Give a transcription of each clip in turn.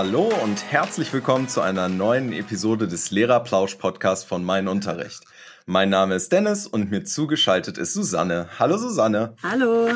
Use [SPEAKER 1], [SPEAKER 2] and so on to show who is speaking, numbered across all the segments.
[SPEAKER 1] Hallo und herzlich willkommen zu einer neuen Episode des Lehrerplausch-Podcasts von Mein Unterricht. Mein Name ist Dennis und mir zugeschaltet ist Susanne. Hallo Susanne.
[SPEAKER 2] Hallo.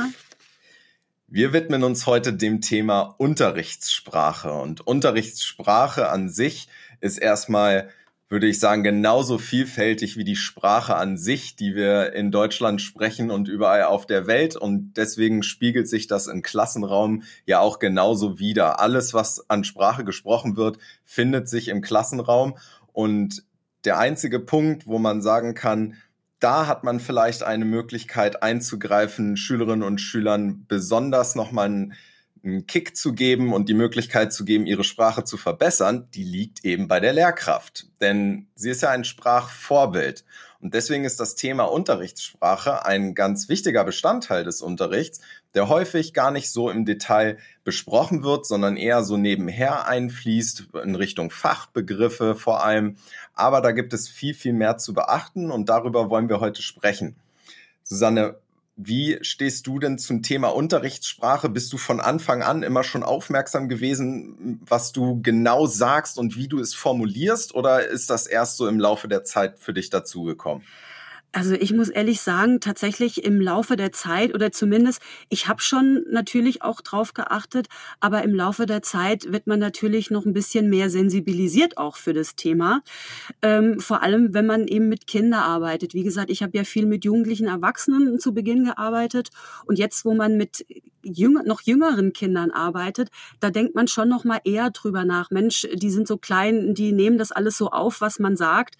[SPEAKER 1] Wir widmen uns heute dem Thema Unterrichtssprache. Und Unterrichtssprache an sich ist erstmal würde ich sagen, genauso vielfältig wie die Sprache an sich, die wir in Deutschland sprechen und überall auf der Welt. Und deswegen spiegelt sich das im Klassenraum ja auch genauso wieder. Alles, was an Sprache gesprochen wird, findet sich im Klassenraum. Und der einzige Punkt, wo man sagen kann, da hat man vielleicht eine Möglichkeit einzugreifen, Schülerinnen und Schülern besonders nochmal einen einen Kick zu geben und die Möglichkeit zu geben, ihre Sprache zu verbessern, die liegt eben bei der Lehrkraft. Denn sie ist ja ein Sprachvorbild. Und deswegen ist das Thema Unterrichtssprache ein ganz wichtiger Bestandteil des Unterrichts, der häufig gar nicht so im Detail besprochen wird, sondern eher so nebenher einfließt in Richtung Fachbegriffe vor allem. Aber da gibt es viel, viel mehr zu beachten und darüber wollen wir heute sprechen. Susanne, wie stehst du denn zum Thema Unterrichtssprache? Bist du von Anfang an immer schon aufmerksam gewesen, was du genau sagst und wie du es formulierst? Oder ist das erst so im Laufe der Zeit für dich dazugekommen?
[SPEAKER 2] Also ich muss ehrlich sagen, tatsächlich im Laufe der Zeit oder zumindest, ich habe schon natürlich auch drauf geachtet, aber im Laufe der Zeit wird man natürlich noch ein bisschen mehr sensibilisiert auch für das Thema. Ähm, vor allem, wenn man eben mit Kindern arbeitet. Wie gesagt, ich habe ja viel mit jugendlichen Erwachsenen zu Beginn gearbeitet und jetzt, wo man mit jünger, noch jüngeren Kindern arbeitet, da denkt man schon noch mal eher drüber nach. Mensch, die sind so klein, die nehmen das alles so auf, was man sagt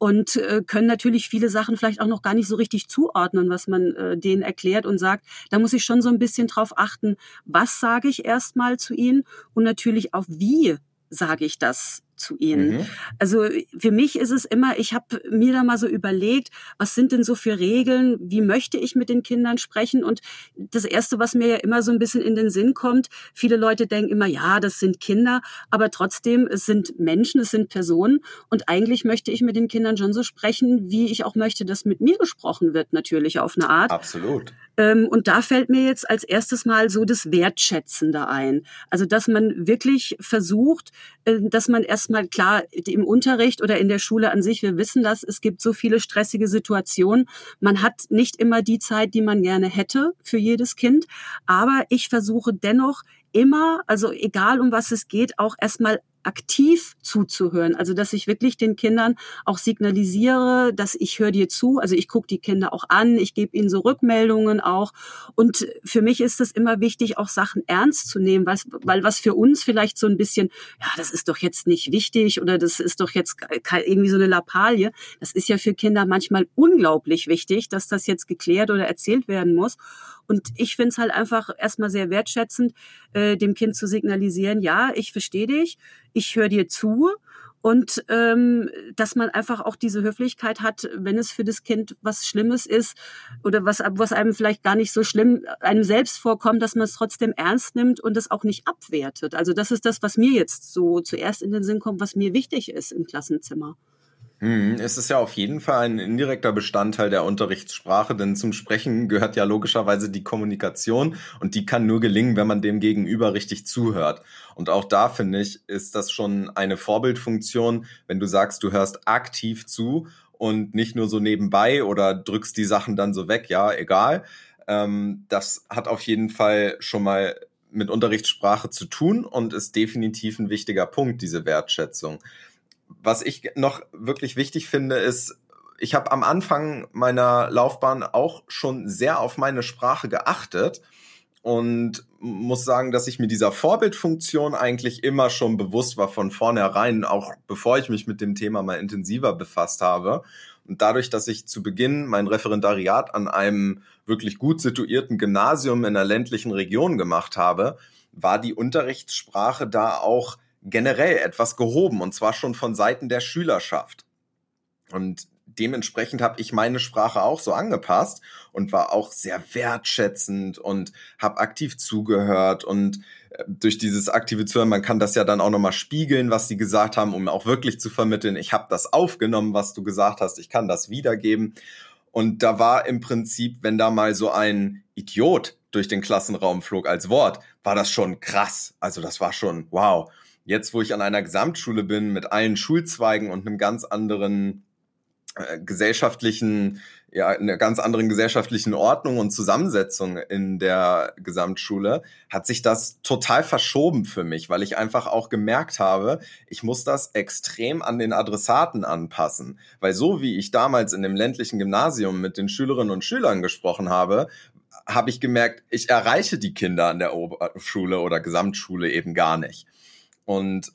[SPEAKER 2] und äh, können natürlich viele Sachen vielleicht auch noch gar nicht so richtig zuordnen, was man äh, denen erklärt und sagt. Da muss ich schon so ein bisschen drauf achten, was sage ich erstmal zu ihnen und natürlich auch wie sage ich das zu ihnen. Mhm. Also für mich ist es immer, ich habe mir da mal so überlegt, was sind denn so für Regeln, wie möchte ich mit den Kindern sprechen? Und das Erste, was mir ja immer so ein bisschen in den Sinn kommt, viele Leute denken immer, ja, das sind Kinder, aber trotzdem, es sind Menschen, es sind Personen. Und eigentlich möchte ich mit den Kindern schon so sprechen, wie ich auch möchte, dass mit mir gesprochen wird, natürlich auf eine Art.
[SPEAKER 1] Absolut.
[SPEAKER 2] Ähm, und da fällt mir jetzt als erstes mal so das Wertschätzende ein. Also, dass man wirklich versucht, äh, dass man erst erstmal klar im Unterricht oder in der Schule an sich, wir wissen das, es gibt so viele stressige Situationen. Man hat nicht immer die Zeit, die man gerne hätte für jedes Kind. Aber ich versuche dennoch immer, also egal um was es geht, auch erstmal aktiv zuzuhören. Also dass ich wirklich den Kindern auch signalisiere, dass ich höre dir zu. Also ich gucke die Kinder auch an, ich gebe ihnen so Rückmeldungen auch. Und für mich ist es immer wichtig, auch Sachen ernst zu nehmen, was, weil was für uns vielleicht so ein bisschen, ja, das ist doch jetzt nicht wichtig oder das ist doch jetzt irgendwie so eine Lappalie. Das ist ja für Kinder manchmal unglaublich wichtig, dass das jetzt geklärt oder erzählt werden muss. Und ich finde es halt einfach erstmal sehr wertschätzend, äh, dem Kind zu signalisieren, ja, ich verstehe dich, ich höre dir zu und ähm, dass man einfach auch diese Höflichkeit hat, wenn es für das Kind was Schlimmes ist oder was, was einem vielleicht gar nicht so schlimm einem selbst vorkommt, dass man es trotzdem ernst nimmt und es auch nicht abwertet. Also das ist das, was mir jetzt so zuerst in den Sinn kommt, was mir wichtig ist im Klassenzimmer.
[SPEAKER 1] Hm, es ist ja auf jeden Fall ein indirekter Bestandteil der Unterrichtssprache, denn zum Sprechen gehört ja logischerweise die Kommunikation und die kann nur gelingen, wenn man dem Gegenüber richtig zuhört. Und auch da finde ich, ist das schon eine Vorbildfunktion, wenn du sagst, du hörst aktiv zu und nicht nur so nebenbei oder drückst die Sachen dann so weg, ja, egal. Ähm, das hat auf jeden Fall schon mal mit Unterrichtssprache zu tun und ist definitiv ein wichtiger Punkt, diese Wertschätzung was ich noch wirklich wichtig finde, ist, ich habe am Anfang meiner Laufbahn auch schon sehr auf meine Sprache geachtet und muss sagen, dass ich mir dieser Vorbildfunktion eigentlich immer schon bewusst war von vornherein, auch bevor ich mich mit dem Thema mal intensiver befasst habe. Und dadurch, dass ich zu Beginn mein Referendariat an einem wirklich gut situierten Gymnasium in einer ländlichen Region gemacht habe, war die Unterrichtssprache da auch generell etwas gehoben und zwar schon von Seiten der Schülerschaft. Und dementsprechend habe ich meine Sprache auch so angepasst und war auch sehr wertschätzend und habe aktiv zugehört und äh, durch dieses aktive Zuhören, man kann das ja dann auch nochmal spiegeln, was sie gesagt haben, um auch wirklich zu vermitteln, ich habe das aufgenommen, was du gesagt hast, ich kann das wiedergeben. Und da war im Prinzip, wenn da mal so ein Idiot durch den Klassenraum flog als Wort, war das schon krass. Also das war schon wow. Jetzt, wo ich an einer Gesamtschule bin mit allen Schulzweigen und einem ganz anderen äh, gesellschaftlichen, ja, einer ganz anderen gesellschaftlichen Ordnung und Zusammensetzung in der Gesamtschule, hat sich das total verschoben für mich, weil ich einfach auch gemerkt habe, ich muss das extrem an den Adressaten anpassen. Weil so wie ich damals in dem ländlichen Gymnasium mit den Schülerinnen und Schülern gesprochen habe, habe ich gemerkt, ich erreiche die Kinder an der Oberschule oder Gesamtschule eben gar nicht. Und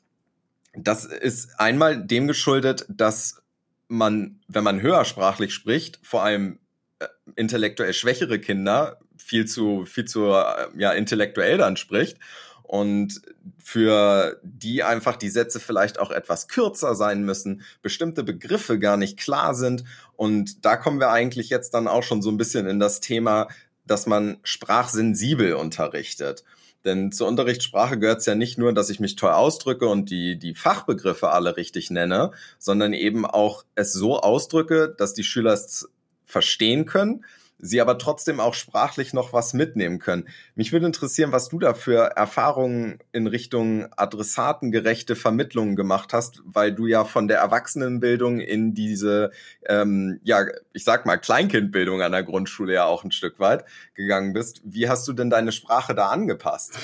[SPEAKER 1] das ist einmal dem geschuldet, dass man, wenn man höhersprachlich spricht, vor allem äh, intellektuell schwächere Kinder viel zu, viel zu äh, ja, intellektuell dann spricht und für die einfach die Sätze vielleicht auch etwas kürzer sein müssen, bestimmte Begriffe gar nicht klar sind. Und da kommen wir eigentlich jetzt dann auch schon so ein bisschen in das Thema, dass man sprachsensibel unterrichtet. Denn zur Unterrichtssprache gehört es ja nicht nur, dass ich mich toll ausdrücke und die, die Fachbegriffe alle richtig nenne, sondern eben auch es so ausdrücke, dass die Schüler es verstehen können, sie aber trotzdem auch sprachlich noch was mitnehmen können. Mich würde interessieren, was du da für Erfahrungen in Richtung adressatengerechte Vermittlung gemacht hast, weil du ja von der Erwachsenenbildung in diese, ähm, ja, ich sag mal, Kleinkindbildung an der Grundschule ja auch ein Stück weit gegangen bist. Wie hast du denn deine Sprache da angepasst?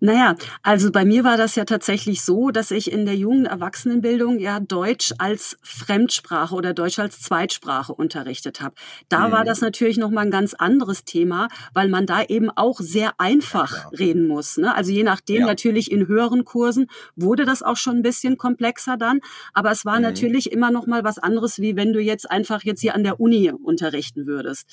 [SPEAKER 2] Naja, also bei mir war das ja tatsächlich so, dass ich in der jungen Erwachsenenbildung ja Deutsch als Fremdsprache oder Deutsch als Zweitsprache unterrichtet habe. Da mhm. war das natürlich noch mal ein ganz anderes Thema, weil man da eben auch sehr einfach ja, reden muss. Ne? Also je nachdem, ja. natürlich in höheren Kursen wurde das auch schon ein bisschen komplexer dann, aber es war mhm. natürlich immer noch mal was anderes, wie wenn du jetzt einfach jetzt hier an der Uni unterrichten würdest.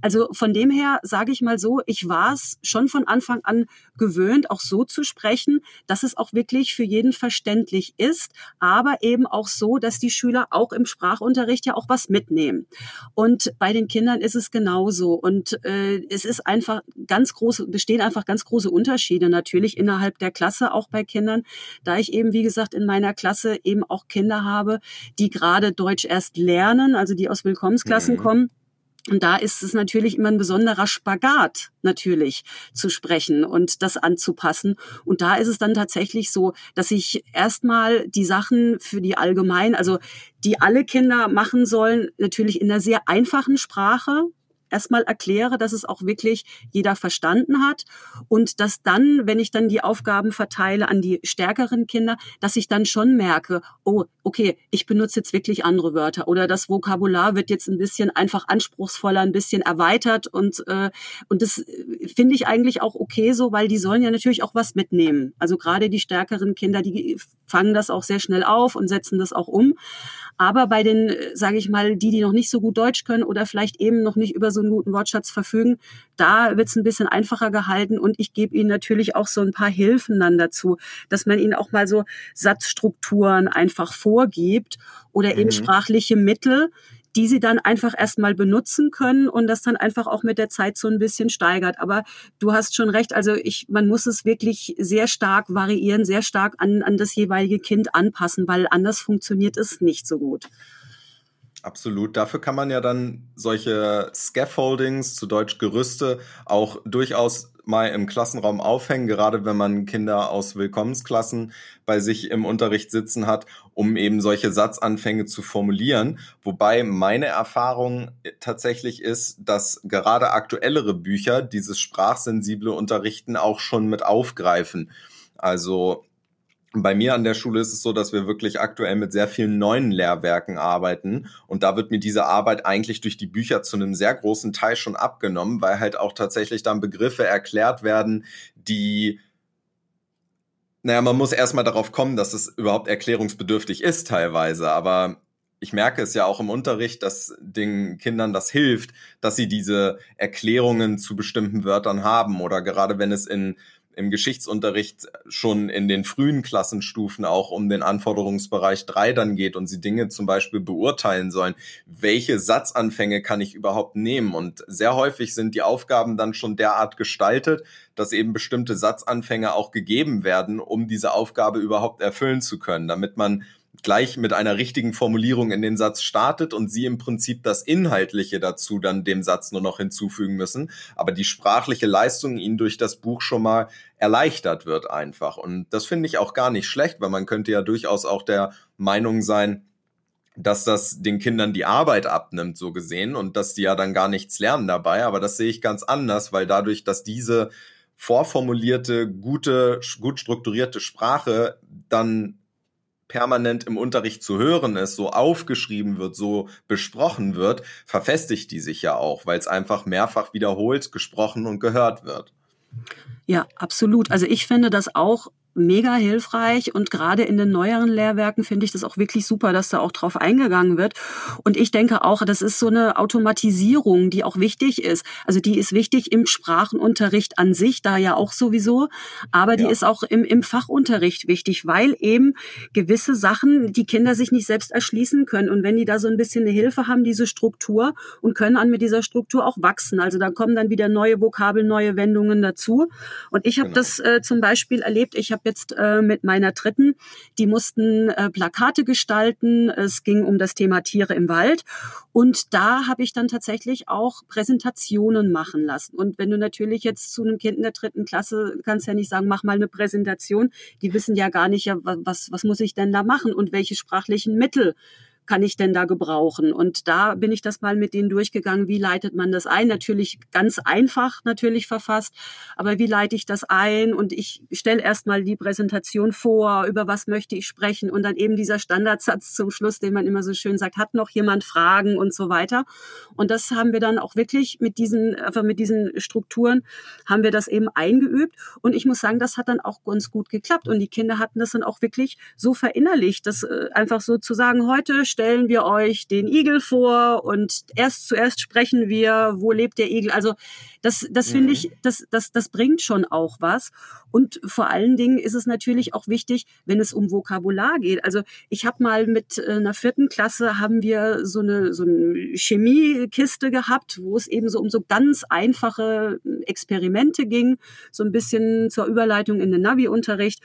[SPEAKER 2] Also von dem her sage ich mal so, ich war es schon von Anfang an gewöhnt, auch so zu sprechen, dass es auch wirklich für jeden verständlich ist, aber eben auch so, dass die Schüler auch im Sprachunterricht ja auch was mitnehmen. Und bei den Kindern ist es genau genauso. Und äh, es ist einfach ganz große, bestehen einfach ganz große Unterschiede natürlich innerhalb der Klasse, auch bei Kindern, da ich eben, wie gesagt, in meiner Klasse eben auch Kinder habe, die gerade Deutsch erst lernen, also die aus Willkommensklassen mhm. kommen und da ist es natürlich immer ein besonderer Spagat, natürlich zu sprechen und das anzupassen. Und da ist es dann tatsächlich so, dass ich erstmal die Sachen für die allgemein, also die alle Kinder machen sollen, natürlich in einer sehr einfachen Sprache, erstmal erkläre, dass es auch wirklich jeder verstanden hat und dass dann, wenn ich dann die Aufgaben verteile an die stärkeren Kinder, dass ich dann schon merke, oh, okay, ich benutze jetzt wirklich andere Wörter oder das Vokabular wird jetzt ein bisschen einfach anspruchsvoller, ein bisschen erweitert und äh, und das äh, finde ich eigentlich auch okay so, weil die sollen ja natürlich auch was mitnehmen. Also gerade die stärkeren Kinder, die fangen das auch sehr schnell auf und setzen das auch um. Aber bei den, äh, sage ich mal, die, die noch nicht so gut Deutsch können oder vielleicht eben noch nicht über so einen guten Wortschatz verfügen, da wird es ein bisschen einfacher gehalten und ich gebe ihnen natürlich auch so ein paar Hilfen dann dazu, dass man ihnen auch mal so Satzstrukturen einfach vorgibt oder eben mhm. sprachliche Mittel, die sie dann einfach erstmal benutzen können und das dann einfach auch mit der Zeit so ein bisschen steigert. Aber du hast schon recht, also ich, man muss es wirklich sehr stark variieren, sehr stark an, an das jeweilige Kind anpassen, weil anders funktioniert es nicht so gut.
[SPEAKER 1] Absolut. Dafür kann man ja dann solche Scaffoldings, zu Deutsch Gerüste, auch durchaus mal im Klassenraum aufhängen, gerade wenn man Kinder aus Willkommensklassen bei sich im Unterricht sitzen hat, um eben solche Satzanfänge zu formulieren. Wobei meine Erfahrung tatsächlich ist, dass gerade aktuellere Bücher dieses sprachsensible Unterrichten auch schon mit aufgreifen. Also bei mir an der Schule ist es so, dass wir wirklich aktuell mit sehr vielen neuen Lehrwerken arbeiten. Und da wird mir diese Arbeit eigentlich durch die Bücher zu einem sehr großen Teil schon abgenommen, weil halt auch tatsächlich dann Begriffe erklärt werden, die naja, man muss erstmal darauf kommen, dass es überhaupt erklärungsbedürftig ist teilweise. Aber ich merke es ja auch im Unterricht, dass den Kindern das hilft, dass sie diese Erklärungen zu bestimmten Wörtern haben. Oder gerade wenn es in im Geschichtsunterricht schon in den frühen Klassenstufen auch um den Anforderungsbereich 3 dann geht und sie Dinge zum Beispiel beurteilen sollen, welche Satzanfänge kann ich überhaupt nehmen? Und sehr häufig sind die Aufgaben dann schon derart gestaltet, dass eben bestimmte Satzanfänge auch gegeben werden, um diese Aufgabe überhaupt erfüllen zu können, damit man gleich mit einer richtigen Formulierung in den Satz startet und sie im Prinzip das Inhaltliche dazu dann dem Satz nur noch hinzufügen müssen, aber die sprachliche Leistung ihnen durch das Buch schon mal erleichtert wird einfach. Und das finde ich auch gar nicht schlecht, weil man könnte ja durchaus auch der Meinung sein, dass das den Kindern die Arbeit abnimmt, so gesehen, und dass die ja dann gar nichts lernen dabei. Aber das sehe ich ganz anders, weil dadurch, dass diese vorformulierte, gute, gut strukturierte Sprache dann permanent im Unterricht zu hören ist, so aufgeschrieben wird, so besprochen wird, verfestigt die sich ja auch, weil es einfach mehrfach wiederholt, gesprochen und gehört wird.
[SPEAKER 2] Ja, absolut. Also ich finde das auch mega hilfreich und gerade in den neueren Lehrwerken finde ich das auch wirklich super, dass da auch drauf eingegangen wird. Und ich denke auch, das ist so eine Automatisierung, die auch wichtig ist. Also die ist wichtig im Sprachenunterricht an sich, da ja auch sowieso, aber die ja. ist auch im, im Fachunterricht wichtig, weil eben gewisse Sachen die Kinder sich nicht selbst erschließen können. Und wenn die da so ein bisschen eine Hilfe haben, diese Struktur und können an mit dieser Struktur auch wachsen. Also da kommen dann wieder neue Vokabeln, neue Wendungen dazu. Und ich habe genau. das äh, zum Beispiel erlebt, ich habe jetzt äh, mit meiner dritten. Die mussten äh, Plakate gestalten. Es ging um das Thema Tiere im Wald. Und da habe ich dann tatsächlich auch Präsentationen machen lassen. Und wenn du natürlich jetzt zu einem Kind in der dritten Klasse kannst ja nicht sagen, mach mal eine Präsentation. Die wissen ja gar nicht, ja, was, was muss ich denn da machen und welche sprachlichen Mittel kann ich denn da gebrauchen? Und da bin ich das mal mit denen durchgegangen. Wie leitet man das ein? Natürlich ganz einfach natürlich verfasst, aber wie leite ich das ein? Und ich stelle erstmal die Präsentation vor, über was möchte ich sprechen und dann eben dieser Standardsatz zum Schluss, den man immer so schön sagt, hat noch jemand Fragen und so weiter. Und das haben wir dann auch wirklich mit diesen, einfach mit diesen Strukturen haben wir das eben eingeübt. Und ich muss sagen, das hat dann auch ganz gut geklappt. Und die Kinder hatten das dann auch wirklich so verinnerlicht, dass äh, einfach so zu sagen, heute stellen wir euch den Igel vor und erst zuerst sprechen wir, wo lebt der Igel. Also das, das mhm. finde ich, das, das, das bringt schon auch was. Und vor allen Dingen ist es natürlich auch wichtig, wenn es um Vokabular geht. Also ich habe mal mit äh, einer vierten Klasse haben wir so eine, so eine Chemiekiste gehabt, wo es eben so um so ganz einfache Experimente ging, so ein bisschen zur Überleitung in den Navi-Unterricht.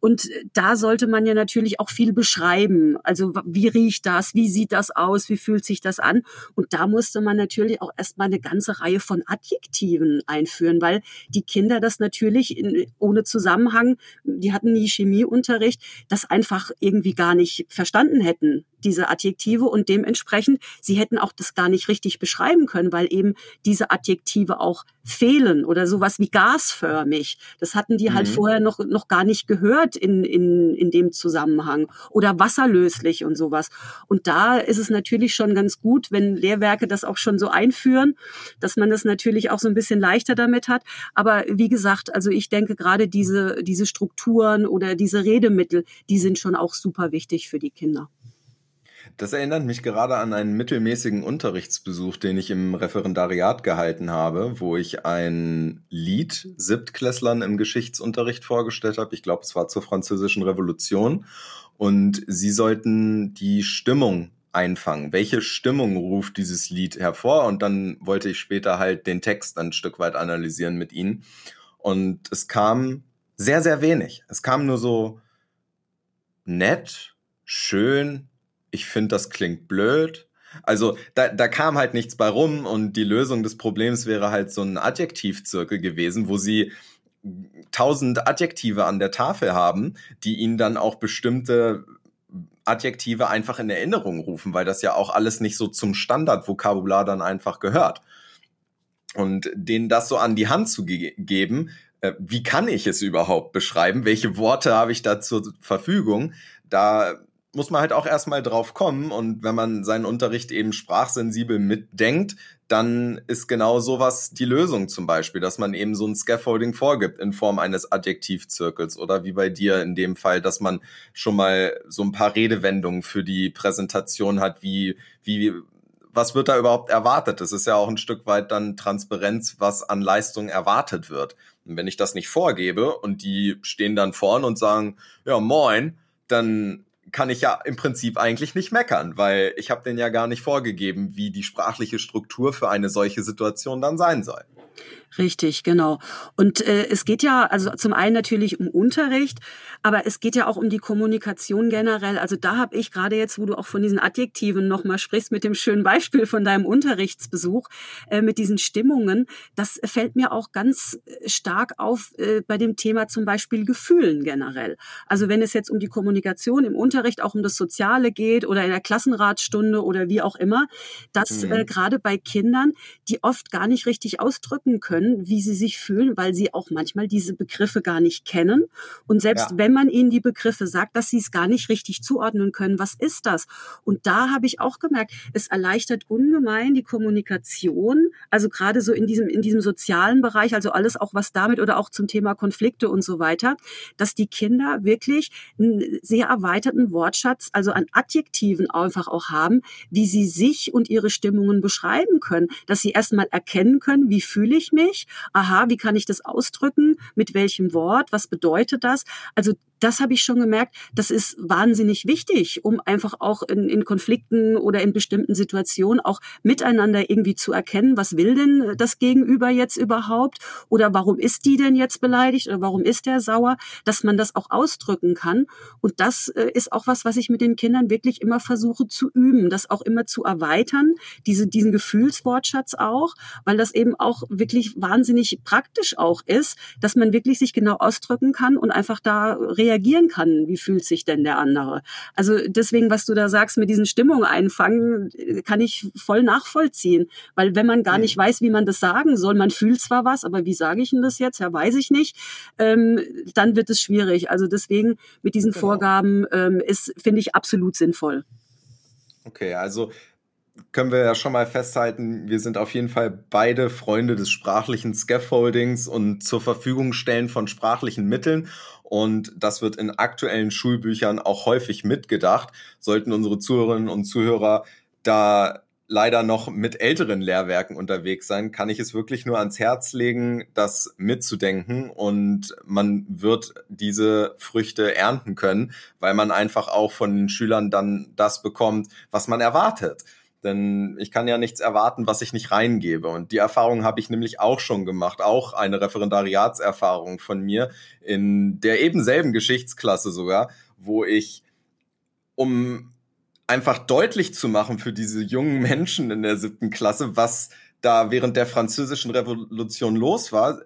[SPEAKER 2] Und da sollte man ja natürlich auch viel beschreiben. Also wie riecht das? Wie sieht das aus? Wie fühlt sich das an? Und da musste man natürlich auch erstmal eine ganze Reihe von Adjektiven einführen, weil die Kinder das natürlich in, ohne Zusammenhang, die hatten nie Chemieunterricht, das einfach irgendwie gar nicht verstanden hätten diese Adjektive und dementsprechend, sie hätten auch das gar nicht richtig beschreiben können, weil eben diese Adjektive auch fehlen oder sowas wie gasförmig. Das hatten die halt mhm. halt vorher noch, noch gar nicht gehört in, in, in dem Zusammenhang oder wasserlöslich und sowas. Und da ist es natürlich schon ganz gut, wenn Lehrwerke das auch schon so einführen, dass man das natürlich auch so ein bisschen leichter damit hat. Aber wie gesagt, also ich denke gerade diese, diese Strukturen oder diese Redemittel, die sind schon auch super wichtig für die Kinder.
[SPEAKER 1] Das erinnert mich gerade an einen mittelmäßigen Unterrichtsbesuch, den ich im Referendariat gehalten habe, wo ich ein Lied Siebtklässlern im Geschichtsunterricht vorgestellt habe. Ich glaube, es war zur Französischen Revolution. Und sie sollten die Stimmung einfangen. Welche Stimmung ruft dieses Lied hervor? Und dann wollte ich später halt den Text ein Stück weit analysieren mit ihnen. Und es kam sehr, sehr wenig. Es kam nur so nett, schön, ich finde, das klingt blöd. Also da, da kam halt nichts bei rum und die Lösung des Problems wäre halt so ein Adjektivzirkel gewesen, wo sie tausend Adjektive an der Tafel haben, die ihnen dann auch bestimmte Adjektive einfach in Erinnerung rufen, weil das ja auch alles nicht so zum Standardvokabular dann einfach gehört. Und denen das so an die Hand zu ge geben, äh, wie kann ich es überhaupt beschreiben? Welche Worte habe ich da zur Verfügung? Da muss man halt auch erstmal drauf kommen. Und wenn man seinen Unterricht eben sprachsensibel mitdenkt, dann ist genau sowas die Lösung zum Beispiel, dass man eben so ein Scaffolding vorgibt in Form eines Adjektivzirkels oder wie bei dir in dem Fall, dass man schon mal so ein paar Redewendungen für die Präsentation hat, wie, wie, was wird da überhaupt erwartet? Das ist ja auch ein Stück weit dann Transparenz, was an Leistung erwartet wird. Und wenn ich das nicht vorgebe und die stehen dann vorn und sagen, ja, moin, dann kann ich ja im Prinzip eigentlich nicht meckern, weil ich habe den ja gar nicht vorgegeben, wie die sprachliche Struktur für eine solche Situation dann sein soll.
[SPEAKER 2] Richtig, genau. Und äh, es geht ja also zum einen natürlich um Unterricht, aber es geht ja auch um die Kommunikation generell. Also da habe ich gerade jetzt, wo du auch von diesen Adjektiven nochmal sprichst, mit dem schönen Beispiel von deinem Unterrichtsbesuch, äh, mit diesen Stimmungen, das fällt mir auch ganz äh, stark auf äh, bei dem Thema zum Beispiel Gefühlen generell. Also wenn es jetzt um die Kommunikation im Unterricht, auch um das Soziale geht oder in der Klassenratsstunde oder wie auch immer, dass mhm. äh, gerade bei Kindern, die oft gar nicht richtig ausdrücken können, können, wie sie sich fühlen, weil sie auch manchmal diese Begriffe gar nicht kennen. Und selbst ja. wenn man ihnen die Begriffe sagt, dass sie es gar nicht richtig zuordnen können, was ist das? Und da habe ich auch gemerkt, es erleichtert ungemein die Kommunikation, also gerade so in diesem, in diesem sozialen Bereich, also alles auch was damit oder auch zum Thema Konflikte und so weiter, dass die Kinder wirklich einen sehr erweiterten Wortschatz, also an Adjektiven einfach auch haben, wie sie sich und ihre Stimmungen beschreiben können, dass sie erstmal erkennen können, wie fühle ich mich, ich? Aha, wie kann ich das ausdrücken? Mit welchem Wort? Was bedeutet das? Also das habe ich schon gemerkt, das ist wahnsinnig wichtig, um einfach auch in, in, Konflikten oder in bestimmten Situationen auch miteinander irgendwie zu erkennen, was will denn das Gegenüber jetzt überhaupt? Oder warum ist die denn jetzt beleidigt? Oder warum ist der sauer, dass man das auch ausdrücken kann. Und das äh, ist auch was, was ich mit den Kindern wirklich immer versuche zu üben, das auch immer zu erweitern, diese, diesen Gefühlswortschatz auch, weil das eben auch wirklich wahnsinnig praktisch auch ist, dass man wirklich sich genau ausdrücken kann und einfach da reagiert reagieren kann, wie fühlt sich denn der andere. Also deswegen, was du da sagst, mit diesen Stimmungen einfangen, kann ich voll nachvollziehen. Weil wenn man gar nicht weiß, wie man das sagen soll, man fühlt zwar was, aber wie sage ich denn das jetzt? Ja, weiß ich nicht. Ähm, dann wird es schwierig. Also deswegen mit diesen genau. Vorgaben ähm, ist, finde ich, absolut sinnvoll.
[SPEAKER 1] Okay, also können wir ja schon mal festhalten, wir sind auf jeden Fall beide Freunde des sprachlichen Scaffoldings und zur Verfügung stellen von sprachlichen Mitteln. Und das wird in aktuellen Schulbüchern auch häufig mitgedacht. Sollten unsere Zuhörerinnen und Zuhörer da leider noch mit älteren Lehrwerken unterwegs sein, kann ich es wirklich nur ans Herz legen, das mitzudenken und man wird diese Früchte ernten können, weil man einfach auch von den Schülern dann das bekommt, was man erwartet. Denn ich kann ja nichts erwarten, was ich nicht reingebe. Und die Erfahrung habe ich nämlich auch schon gemacht, auch eine Referendariatserfahrung von mir in der eben selben Geschichtsklasse sogar, wo ich, um einfach deutlich zu machen für diese jungen Menschen in der siebten Klasse, was da während der französischen Revolution los war,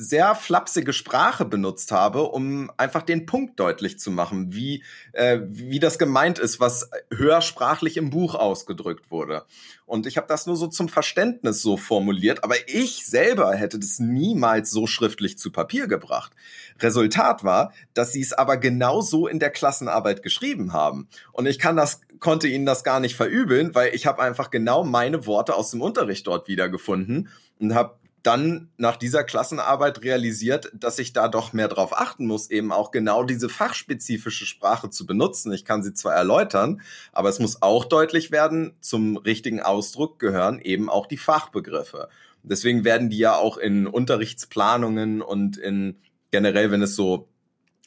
[SPEAKER 1] sehr flapsige Sprache benutzt habe, um einfach den Punkt deutlich zu machen, wie, äh, wie das gemeint ist, was höhersprachlich im Buch ausgedrückt wurde. Und ich habe das nur so zum Verständnis so formuliert, aber ich selber hätte das niemals so schriftlich zu Papier gebracht. Resultat war, dass sie es aber genau so in der Klassenarbeit geschrieben haben. Und ich kann das konnte ihnen das gar nicht verübeln, weil ich habe einfach genau meine Worte aus dem Unterricht dort wiedergefunden und habe dann nach dieser Klassenarbeit realisiert, dass ich da doch mehr drauf achten muss, eben auch genau diese fachspezifische Sprache zu benutzen. Ich kann sie zwar erläutern, aber es muss auch deutlich werden, zum richtigen Ausdruck gehören eben auch die Fachbegriffe. Deswegen werden die ja auch in Unterrichtsplanungen und in generell, wenn es so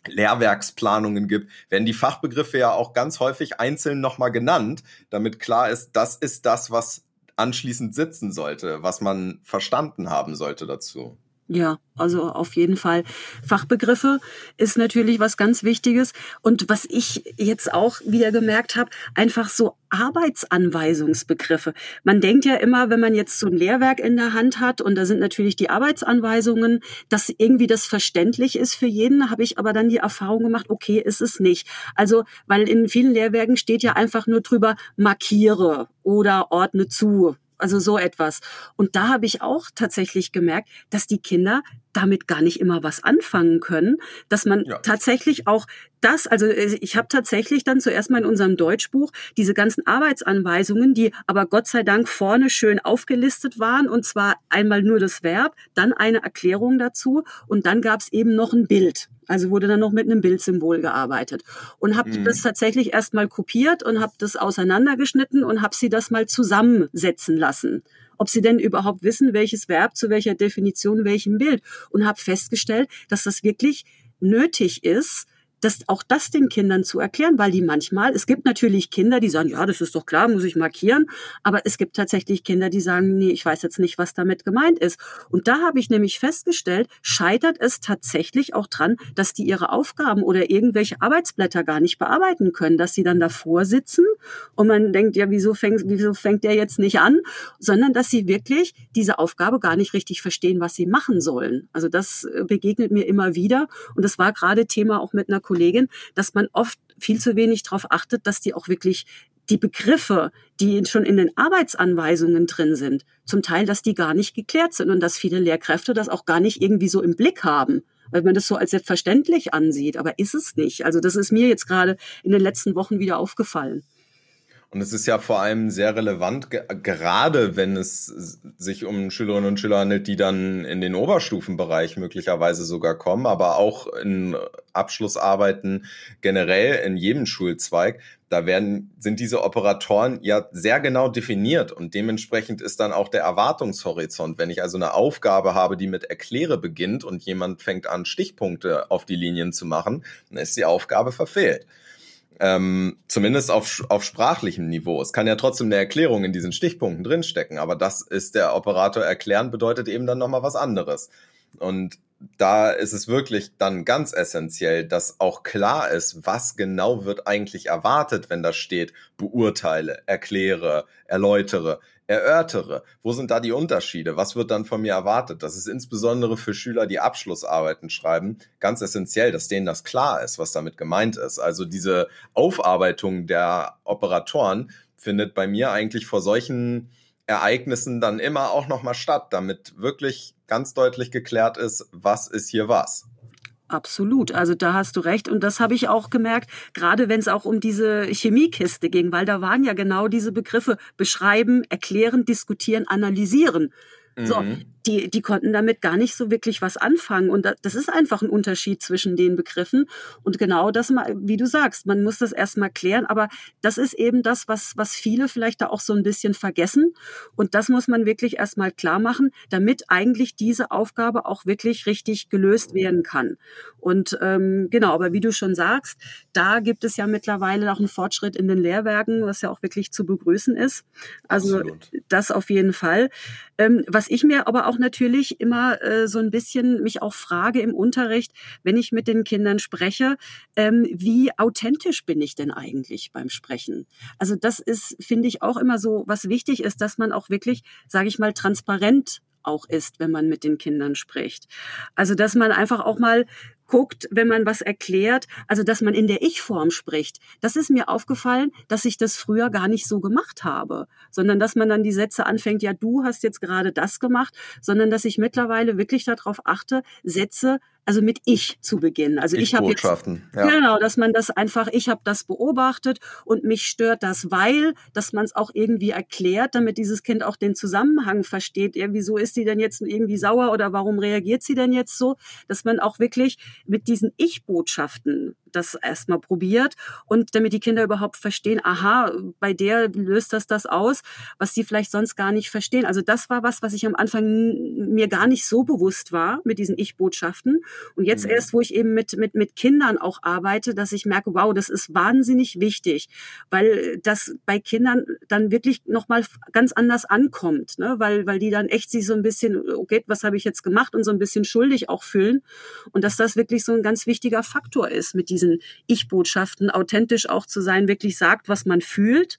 [SPEAKER 1] Lehrwerksplanungen gibt, werden die Fachbegriffe ja auch ganz häufig einzeln nochmal genannt, damit klar ist, das ist das, was anschließend sitzen sollte, was man verstanden haben sollte dazu.
[SPEAKER 2] Ja, also auf jeden Fall. Fachbegriffe ist natürlich was ganz Wichtiges. Und was ich jetzt auch wieder gemerkt habe, einfach so Arbeitsanweisungsbegriffe. Man denkt ja immer, wenn man jetzt so ein Lehrwerk in der Hand hat und da sind natürlich die Arbeitsanweisungen, dass irgendwie das verständlich ist für jeden, habe ich aber dann die Erfahrung gemacht, okay, ist es nicht. Also, weil in vielen Lehrwerken steht ja einfach nur drüber, markiere oder ordne zu also so etwas. Und da habe ich auch tatsächlich gemerkt, dass die Kinder damit gar nicht immer was anfangen können, dass man ja. tatsächlich auch das, also äh, ich habe tatsächlich dann zuerst mal in unserem Deutschbuch diese ganzen Arbeitsanweisungen, die aber Gott sei Dank vorne schön aufgelistet waren, und zwar einmal nur das Verb, dann eine Erklärung dazu und dann gab es eben noch ein Bild. Also wurde dann noch mit einem Bildsymbol gearbeitet und habe mhm. das tatsächlich erst mal kopiert und habe das auseinandergeschnitten und habe sie das mal zusammensetzen lassen ob sie denn überhaupt wissen, welches Verb zu welcher Definition, welchem Bild. Und habe festgestellt, dass das wirklich nötig ist, das, auch das den Kindern zu erklären, weil die manchmal, es gibt natürlich Kinder, die sagen, ja, das ist doch klar, muss ich markieren, aber es gibt tatsächlich Kinder, die sagen, nee, ich weiß jetzt nicht, was damit gemeint ist. Und da habe ich nämlich festgestellt, scheitert es tatsächlich auch dran, dass die ihre Aufgaben oder irgendwelche Arbeitsblätter gar nicht bearbeiten können, dass sie dann davor sitzen und man denkt, ja, wieso fängt, wieso fängt der jetzt nicht an, sondern dass sie wirklich diese Aufgabe gar nicht richtig verstehen, was sie machen sollen. Also das begegnet mir immer wieder und das war gerade Thema auch mit einer Kollegin, dass man oft viel zu wenig darauf achtet, dass die auch wirklich die Begriffe, die schon in den Arbeitsanweisungen drin sind, zum Teil, dass die gar nicht geklärt sind und dass viele Lehrkräfte das auch gar nicht irgendwie so im Blick haben, weil man das so als selbstverständlich ansieht, aber ist es nicht. Also das ist mir jetzt gerade in den letzten Wochen wieder aufgefallen.
[SPEAKER 1] Und es ist ja vor allem sehr relevant, gerade wenn es sich um Schülerinnen und Schüler handelt, die dann in den Oberstufenbereich möglicherweise sogar kommen, aber auch in Abschlussarbeiten generell in jedem Schulzweig. Da werden, sind diese Operatoren ja sehr genau definiert und dementsprechend ist dann auch der Erwartungshorizont. Wenn ich also eine Aufgabe habe, die mit Erkläre beginnt und jemand fängt an, Stichpunkte auf die Linien zu machen, dann ist die Aufgabe verfehlt. Ähm, zumindest auf, auf sprachlichem Niveau. Es kann ja trotzdem eine Erklärung in diesen Stichpunkten drinstecken, aber das ist der Operator erklären, bedeutet eben dann nochmal was anderes. Und da ist es wirklich dann ganz essentiell, dass auch klar ist, was genau wird eigentlich erwartet, wenn da steht, beurteile, erkläre, erläutere erörtere. Wo sind da die Unterschiede? Was wird dann von mir erwartet? Das ist insbesondere für Schüler, die Abschlussarbeiten schreiben, ganz essentiell, dass denen das klar ist, was damit gemeint ist. Also diese Aufarbeitung der Operatoren findet bei mir eigentlich vor solchen Ereignissen dann immer auch nochmal statt, damit wirklich ganz deutlich geklärt ist, was ist hier was.
[SPEAKER 2] Absolut, also da hast du recht. Und das habe ich auch gemerkt, gerade wenn es auch um diese Chemiekiste ging, weil da waren ja genau diese Begriffe beschreiben, erklären, diskutieren, analysieren. So, mhm die, die konnten damit gar nicht so wirklich was anfangen. Und das ist einfach ein Unterschied zwischen den Begriffen. Und genau das, wie du sagst, man muss das erstmal klären. Aber das ist eben das, was, was viele vielleicht da auch so ein bisschen vergessen. Und das muss man wirklich erstmal klar machen, damit eigentlich diese Aufgabe auch wirklich richtig gelöst werden kann. Und ähm, genau, aber wie du schon sagst, da gibt es ja mittlerweile auch einen Fortschritt in den Lehrwerken, was ja auch wirklich zu begrüßen ist. Also Absolut. das auf jeden Fall. Ähm, was ich mir aber auch auch natürlich immer äh, so ein bisschen mich auch frage im Unterricht, wenn ich mit den Kindern spreche, ähm, wie authentisch bin ich denn eigentlich beim Sprechen? Also das ist, finde ich, auch immer so, was wichtig ist, dass man auch wirklich, sage ich mal, transparent auch ist, wenn man mit den Kindern spricht. Also, dass man einfach auch mal guckt, wenn man was erklärt, also dass man in der Ich-Form spricht. Das ist mir aufgefallen, dass ich das früher gar nicht so gemacht habe, sondern dass man dann die Sätze anfängt, ja, du hast jetzt gerade das gemacht, sondern dass ich mittlerweile wirklich darauf achte, Sätze also mit ich zu beginnen. Also ich, ich habe jetzt ja. genau, dass man das einfach, ich habe das beobachtet und mich stört das, weil, dass man es auch irgendwie erklärt, damit dieses Kind auch den Zusammenhang versteht. Ja, wieso ist sie denn jetzt irgendwie sauer oder warum reagiert sie denn jetzt so? Dass man auch wirklich mit diesen Ich-Botschaften das erstmal probiert und damit die Kinder überhaupt verstehen, aha, bei der löst das das aus, was sie vielleicht sonst gar nicht verstehen. Also das war was, was ich am Anfang mir gar nicht so bewusst war mit diesen Ich-Botschaften. Und jetzt mhm. erst, wo ich eben mit, mit, mit Kindern auch arbeite, dass ich merke, wow, das ist wahnsinnig wichtig, weil das bei Kindern dann wirklich nochmal ganz anders ankommt, ne? weil, weil die dann echt sich so ein bisschen, okay, was habe ich jetzt gemacht und so ein bisschen schuldig auch fühlen. Und dass das wirklich so ein ganz wichtiger Faktor ist mit diesen Ich-Botschaften, authentisch auch zu sein, wirklich sagt, was man fühlt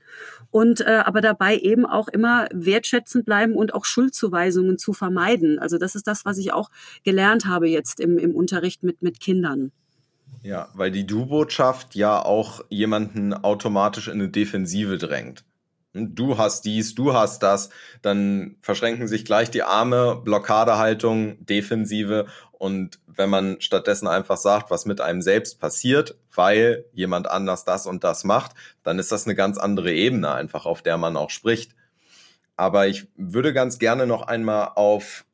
[SPEAKER 2] und äh, aber dabei eben auch immer wertschätzend bleiben und auch Schuldzuweisungen zu vermeiden. Also das ist das, was ich auch gelernt habe jetzt im, im Unterricht mit, mit Kindern.
[SPEAKER 1] Ja, weil die Du-Botschaft ja auch jemanden automatisch in eine Defensive drängt. Hm, du hast dies, du hast das, dann verschränken sich gleich die Arme, Blockadehaltung, Defensive. Und wenn man stattdessen einfach sagt, was mit einem selbst passiert, weil jemand anders das und das macht, dann ist das eine ganz andere Ebene einfach, auf der man auch spricht. Aber ich würde ganz gerne noch einmal auf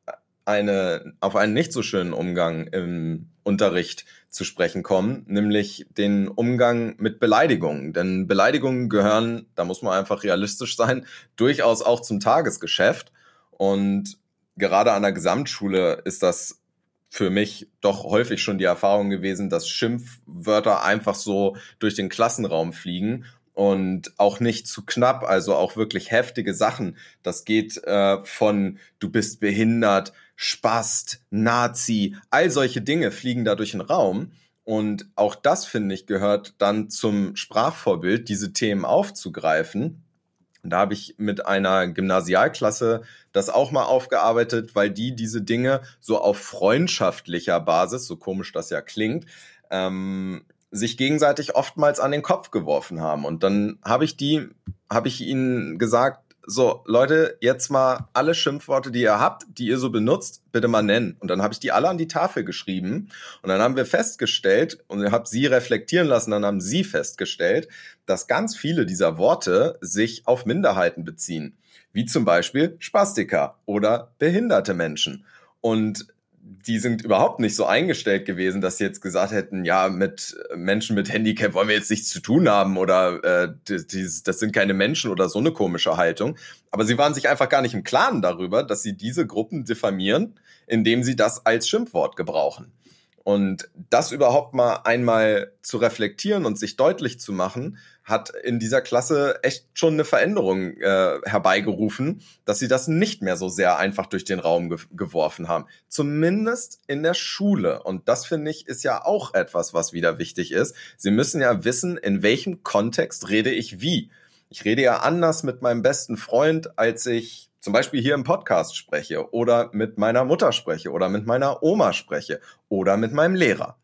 [SPEAKER 1] eine, auf einen nicht so schönen Umgang im Unterricht zu sprechen kommen, nämlich den Umgang mit Beleidigungen. Denn Beleidigungen gehören, da muss man einfach realistisch sein, durchaus auch zum Tagesgeschäft. Und gerade an der Gesamtschule ist das für mich doch häufig schon die Erfahrung gewesen, dass Schimpfwörter einfach so durch den Klassenraum fliegen und auch nicht zu knapp, also auch wirklich heftige Sachen. Das geht äh, von du bist behindert, Spast, Nazi, all solche Dinge fliegen da durch den Raum. Und auch das, finde ich, gehört dann zum Sprachvorbild, diese Themen aufzugreifen. Da habe ich mit einer Gymnasialklasse das auch mal aufgearbeitet, weil die diese Dinge so auf freundschaftlicher Basis, so komisch das ja klingt, ähm, sich gegenseitig oftmals an den Kopf geworfen haben. Und dann habe ich die, habe ich ihnen gesagt, so, Leute, jetzt mal alle Schimpfworte, die ihr habt, die ihr so benutzt, bitte mal nennen. Und dann habe ich die alle an die Tafel geschrieben. Und dann haben wir festgestellt, und ich habe sie reflektieren lassen, dann haben sie festgestellt, dass ganz viele dieser Worte sich auf Minderheiten beziehen. Wie zum Beispiel Spastiker oder behinderte Menschen. Und die sind überhaupt nicht so eingestellt gewesen, dass sie jetzt gesagt hätten, ja, mit Menschen mit Handicap wollen wir jetzt nichts zu tun haben oder äh, das, das sind keine Menschen oder so eine komische Haltung. Aber sie waren sich einfach gar nicht im Klaren darüber, dass sie diese Gruppen diffamieren, indem sie das als Schimpfwort gebrauchen. Und das überhaupt mal einmal zu reflektieren und sich deutlich zu machen, hat in dieser Klasse echt schon eine Veränderung äh, herbeigerufen, dass sie das nicht mehr so sehr einfach durch den Raum ge geworfen haben. Zumindest in der Schule. Und das finde ich ist ja auch etwas, was wieder wichtig ist. Sie müssen ja wissen, in welchem Kontext rede ich wie. Ich rede ja anders mit meinem besten Freund, als ich zum Beispiel hier im Podcast spreche oder mit meiner Mutter spreche oder mit meiner Oma spreche oder mit meinem Lehrer.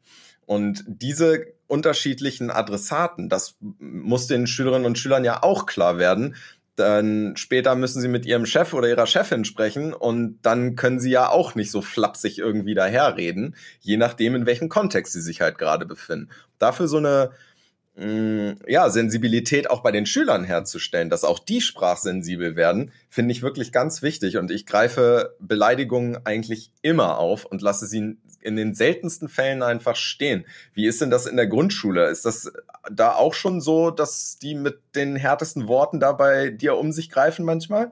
[SPEAKER 1] Und diese unterschiedlichen Adressaten, das muss den Schülerinnen und Schülern ja auch klar werden. Dann später müssen sie mit ihrem Chef oder ihrer Chefin sprechen und dann können sie ja auch nicht so flapsig irgendwie daherreden, je nachdem, in welchem Kontext sie sich halt gerade befinden. Dafür so eine Mm, ja, Sensibilität auch bei den Schülern herzustellen, dass auch die sprachsensibel werden, finde ich wirklich ganz wichtig. Und ich greife Beleidigungen eigentlich immer auf und lasse sie in den seltensten Fällen einfach stehen. Wie ist denn das in der Grundschule? Ist das da auch schon so, dass die mit den härtesten Worten da bei dir um sich greifen manchmal?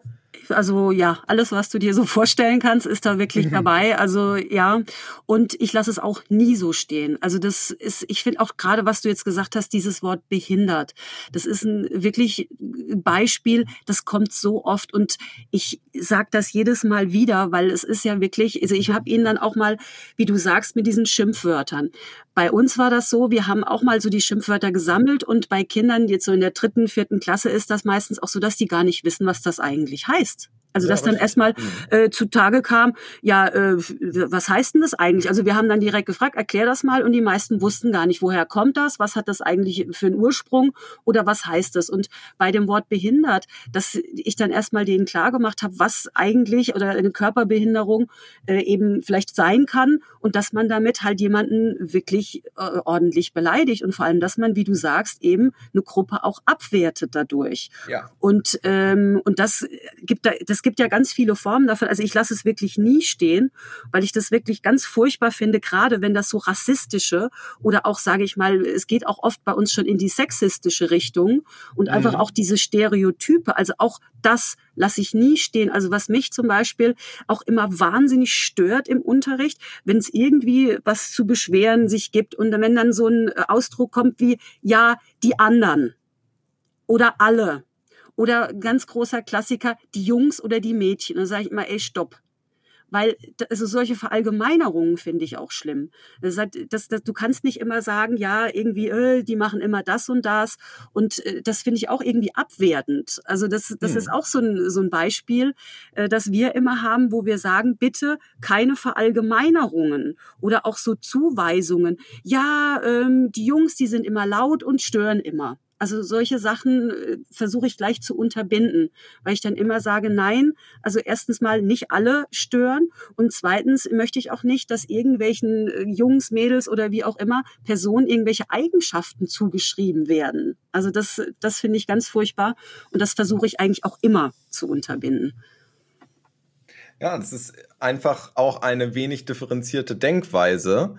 [SPEAKER 2] Also ja, alles, was du dir so vorstellen kannst, ist da wirklich mhm. dabei. Also ja, und ich lasse es auch nie so stehen. Also das ist, ich finde auch gerade, was du jetzt gesagt hast, dieses Wort behindert. Das ist ein wirklich Beispiel, das kommt so oft und ich sage das jedes Mal wieder, weil es ist ja wirklich, also ich habe ihn dann auch mal, wie du sagst, mit diesen Schimpfwörtern. Bei uns war das so, wir haben auch mal so die Schimpfwörter gesammelt und bei Kindern jetzt so in der dritten, vierten Klasse ist das meistens auch so, dass die gar nicht wissen, was das eigentlich heißt. Also ja, dass dann erstmal mhm. äh, zutage kam, ja, äh, was heißt denn das eigentlich? Also wir haben dann direkt gefragt, erklär das mal und die meisten wussten gar nicht, woher kommt das, was hat das eigentlich für einen Ursprung oder was heißt das? Und bei dem Wort behindert, dass ich dann erstmal denen klar gemacht habe, was eigentlich oder eine Körperbehinderung äh, eben vielleicht sein kann und dass man damit halt jemanden wirklich äh, ordentlich beleidigt und vor allem, dass man, wie du sagst, eben eine Gruppe auch abwertet dadurch. Ja. Und ähm, und das gibt da das gibt ja ganz viele Formen davon. Also ich lasse es wirklich nie stehen, weil ich das wirklich ganz furchtbar finde, gerade wenn das so rassistische oder auch, sage ich mal, es geht auch oft bei uns schon in die sexistische Richtung und mhm. einfach auch diese Stereotype. Also auch das lasse ich nie stehen. Also was mich zum Beispiel auch immer wahnsinnig stört im Unterricht, wenn es irgendwie was zu beschweren sich gibt und wenn dann so ein Ausdruck kommt wie, ja, die anderen oder alle oder ganz großer Klassiker, die Jungs oder die Mädchen. Da sage ich immer, ey, stopp. Weil also solche Verallgemeinerungen finde ich auch schlimm. Das, das, das, du kannst nicht immer sagen, ja, irgendwie, äh, die machen immer das und das. Und äh, das finde ich auch irgendwie abwertend. Also das, das hm. ist auch so ein, so ein Beispiel, äh, das wir immer haben, wo wir sagen, bitte keine Verallgemeinerungen oder auch so Zuweisungen. Ja, ähm, die Jungs, die sind immer laut und stören immer. Also solche Sachen äh, versuche ich gleich zu unterbinden, weil ich dann immer sage, nein, also erstens mal nicht alle stören und zweitens möchte ich auch nicht, dass irgendwelchen äh, Jungs, Mädels oder wie auch immer Personen irgendwelche Eigenschaften zugeschrieben werden. Also das, das finde ich ganz furchtbar und das versuche ich eigentlich auch immer zu unterbinden.
[SPEAKER 1] Ja, das ist einfach auch eine wenig differenzierte Denkweise,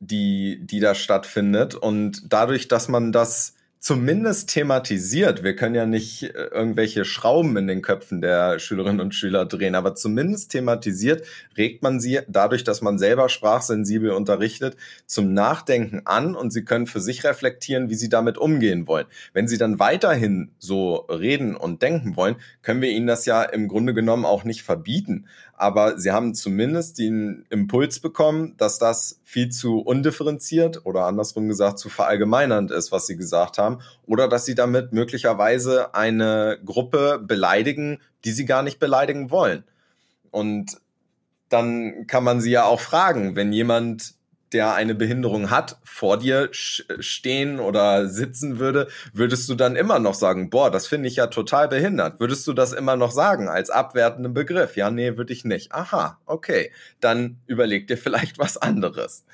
[SPEAKER 1] die, die da stattfindet. Und dadurch, dass man das zumindest thematisiert. Wir können ja nicht äh, irgendwelche Schrauben in den Köpfen der Schülerinnen und Schüler drehen, aber zumindest thematisiert regt man sie dadurch, dass man selber sprachsensibel unterrichtet, zum Nachdenken an und sie können für sich reflektieren, wie sie damit umgehen wollen. Wenn sie dann weiterhin so reden und denken wollen, können wir ihnen das ja im Grunde genommen auch nicht verbieten aber sie haben zumindest den Impuls bekommen, dass das viel zu undifferenziert oder andersrum gesagt zu verallgemeinernd ist, was sie gesagt haben, oder dass sie damit möglicherweise eine Gruppe beleidigen, die sie gar nicht beleidigen wollen. Und dann kann man sie ja auch fragen, wenn jemand der eine Behinderung hat, vor dir stehen oder sitzen würde, würdest du dann immer noch sagen, boah, das finde ich ja total behindert. Würdest du das immer noch sagen als abwertenden Begriff? Ja, nee, würde ich nicht. Aha, okay. Dann überleg dir vielleicht was anderes.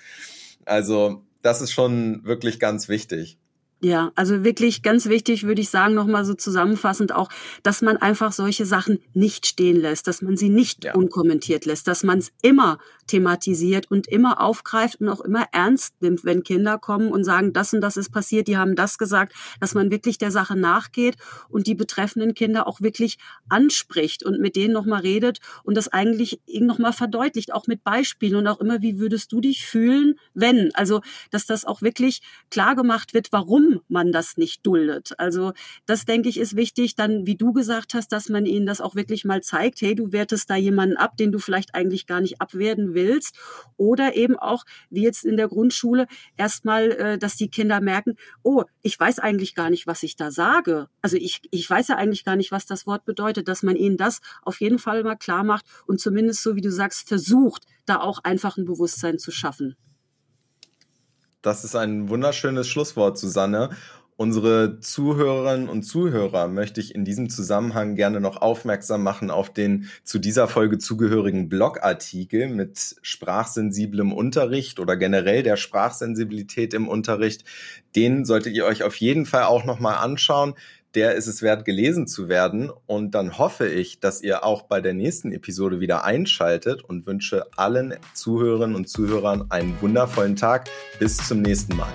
[SPEAKER 1] Also, das ist schon wirklich ganz wichtig.
[SPEAKER 2] Ja, also wirklich ganz wichtig, würde ich sagen, nochmal so zusammenfassend auch, dass man einfach solche Sachen nicht stehen lässt, dass man sie nicht ja. unkommentiert lässt, dass man es immer thematisiert und immer aufgreift und auch immer ernst nimmt, wenn Kinder kommen und sagen, das und das ist passiert, die haben das gesagt, dass man wirklich der Sache nachgeht und die betreffenden Kinder auch wirklich anspricht und mit denen nochmal redet und das eigentlich nochmal verdeutlicht, auch mit Beispielen und auch immer, wie würdest du dich fühlen, wenn? Also, dass das auch wirklich klar gemacht wird, warum man das nicht duldet. Also, das denke ich ist wichtig, dann, wie du gesagt hast, dass man ihnen das auch wirklich mal zeigt, hey, du wertest da jemanden ab, den du vielleicht eigentlich gar nicht abwerten willst willst. Oder eben auch, wie jetzt in der Grundschule, erstmal, äh, dass die Kinder merken, oh, ich weiß eigentlich gar nicht, was ich da sage. Also ich, ich weiß ja eigentlich gar nicht, was das Wort bedeutet, dass man ihnen das auf jeden Fall mal klar macht und zumindest, so wie du sagst, versucht, da auch einfach ein Bewusstsein zu schaffen.
[SPEAKER 1] Das ist ein wunderschönes Schlusswort, Susanne. Unsere Zuhörerinnen und Zuhörer möchte ich in diesem Zusammenhang gerne noch aufmerksam machen auf den zu dieser Folge zugehörigen Blogartikel mit sprachsensiblem Unterricht oder generell der Sprachsensibilität im Unterricht. Den solltet ihr euch auf jeden Fall auch nochmal anschauen. Der ist es wert, gelesen zu werden. Und dann hoffe ich, dass ihr auch bei der nächsten Episode wieder einschaltet und wünsche allen Zuhörerinnen und Zuhörern einen wundervollen Tag. Bis zum nächsten Mal.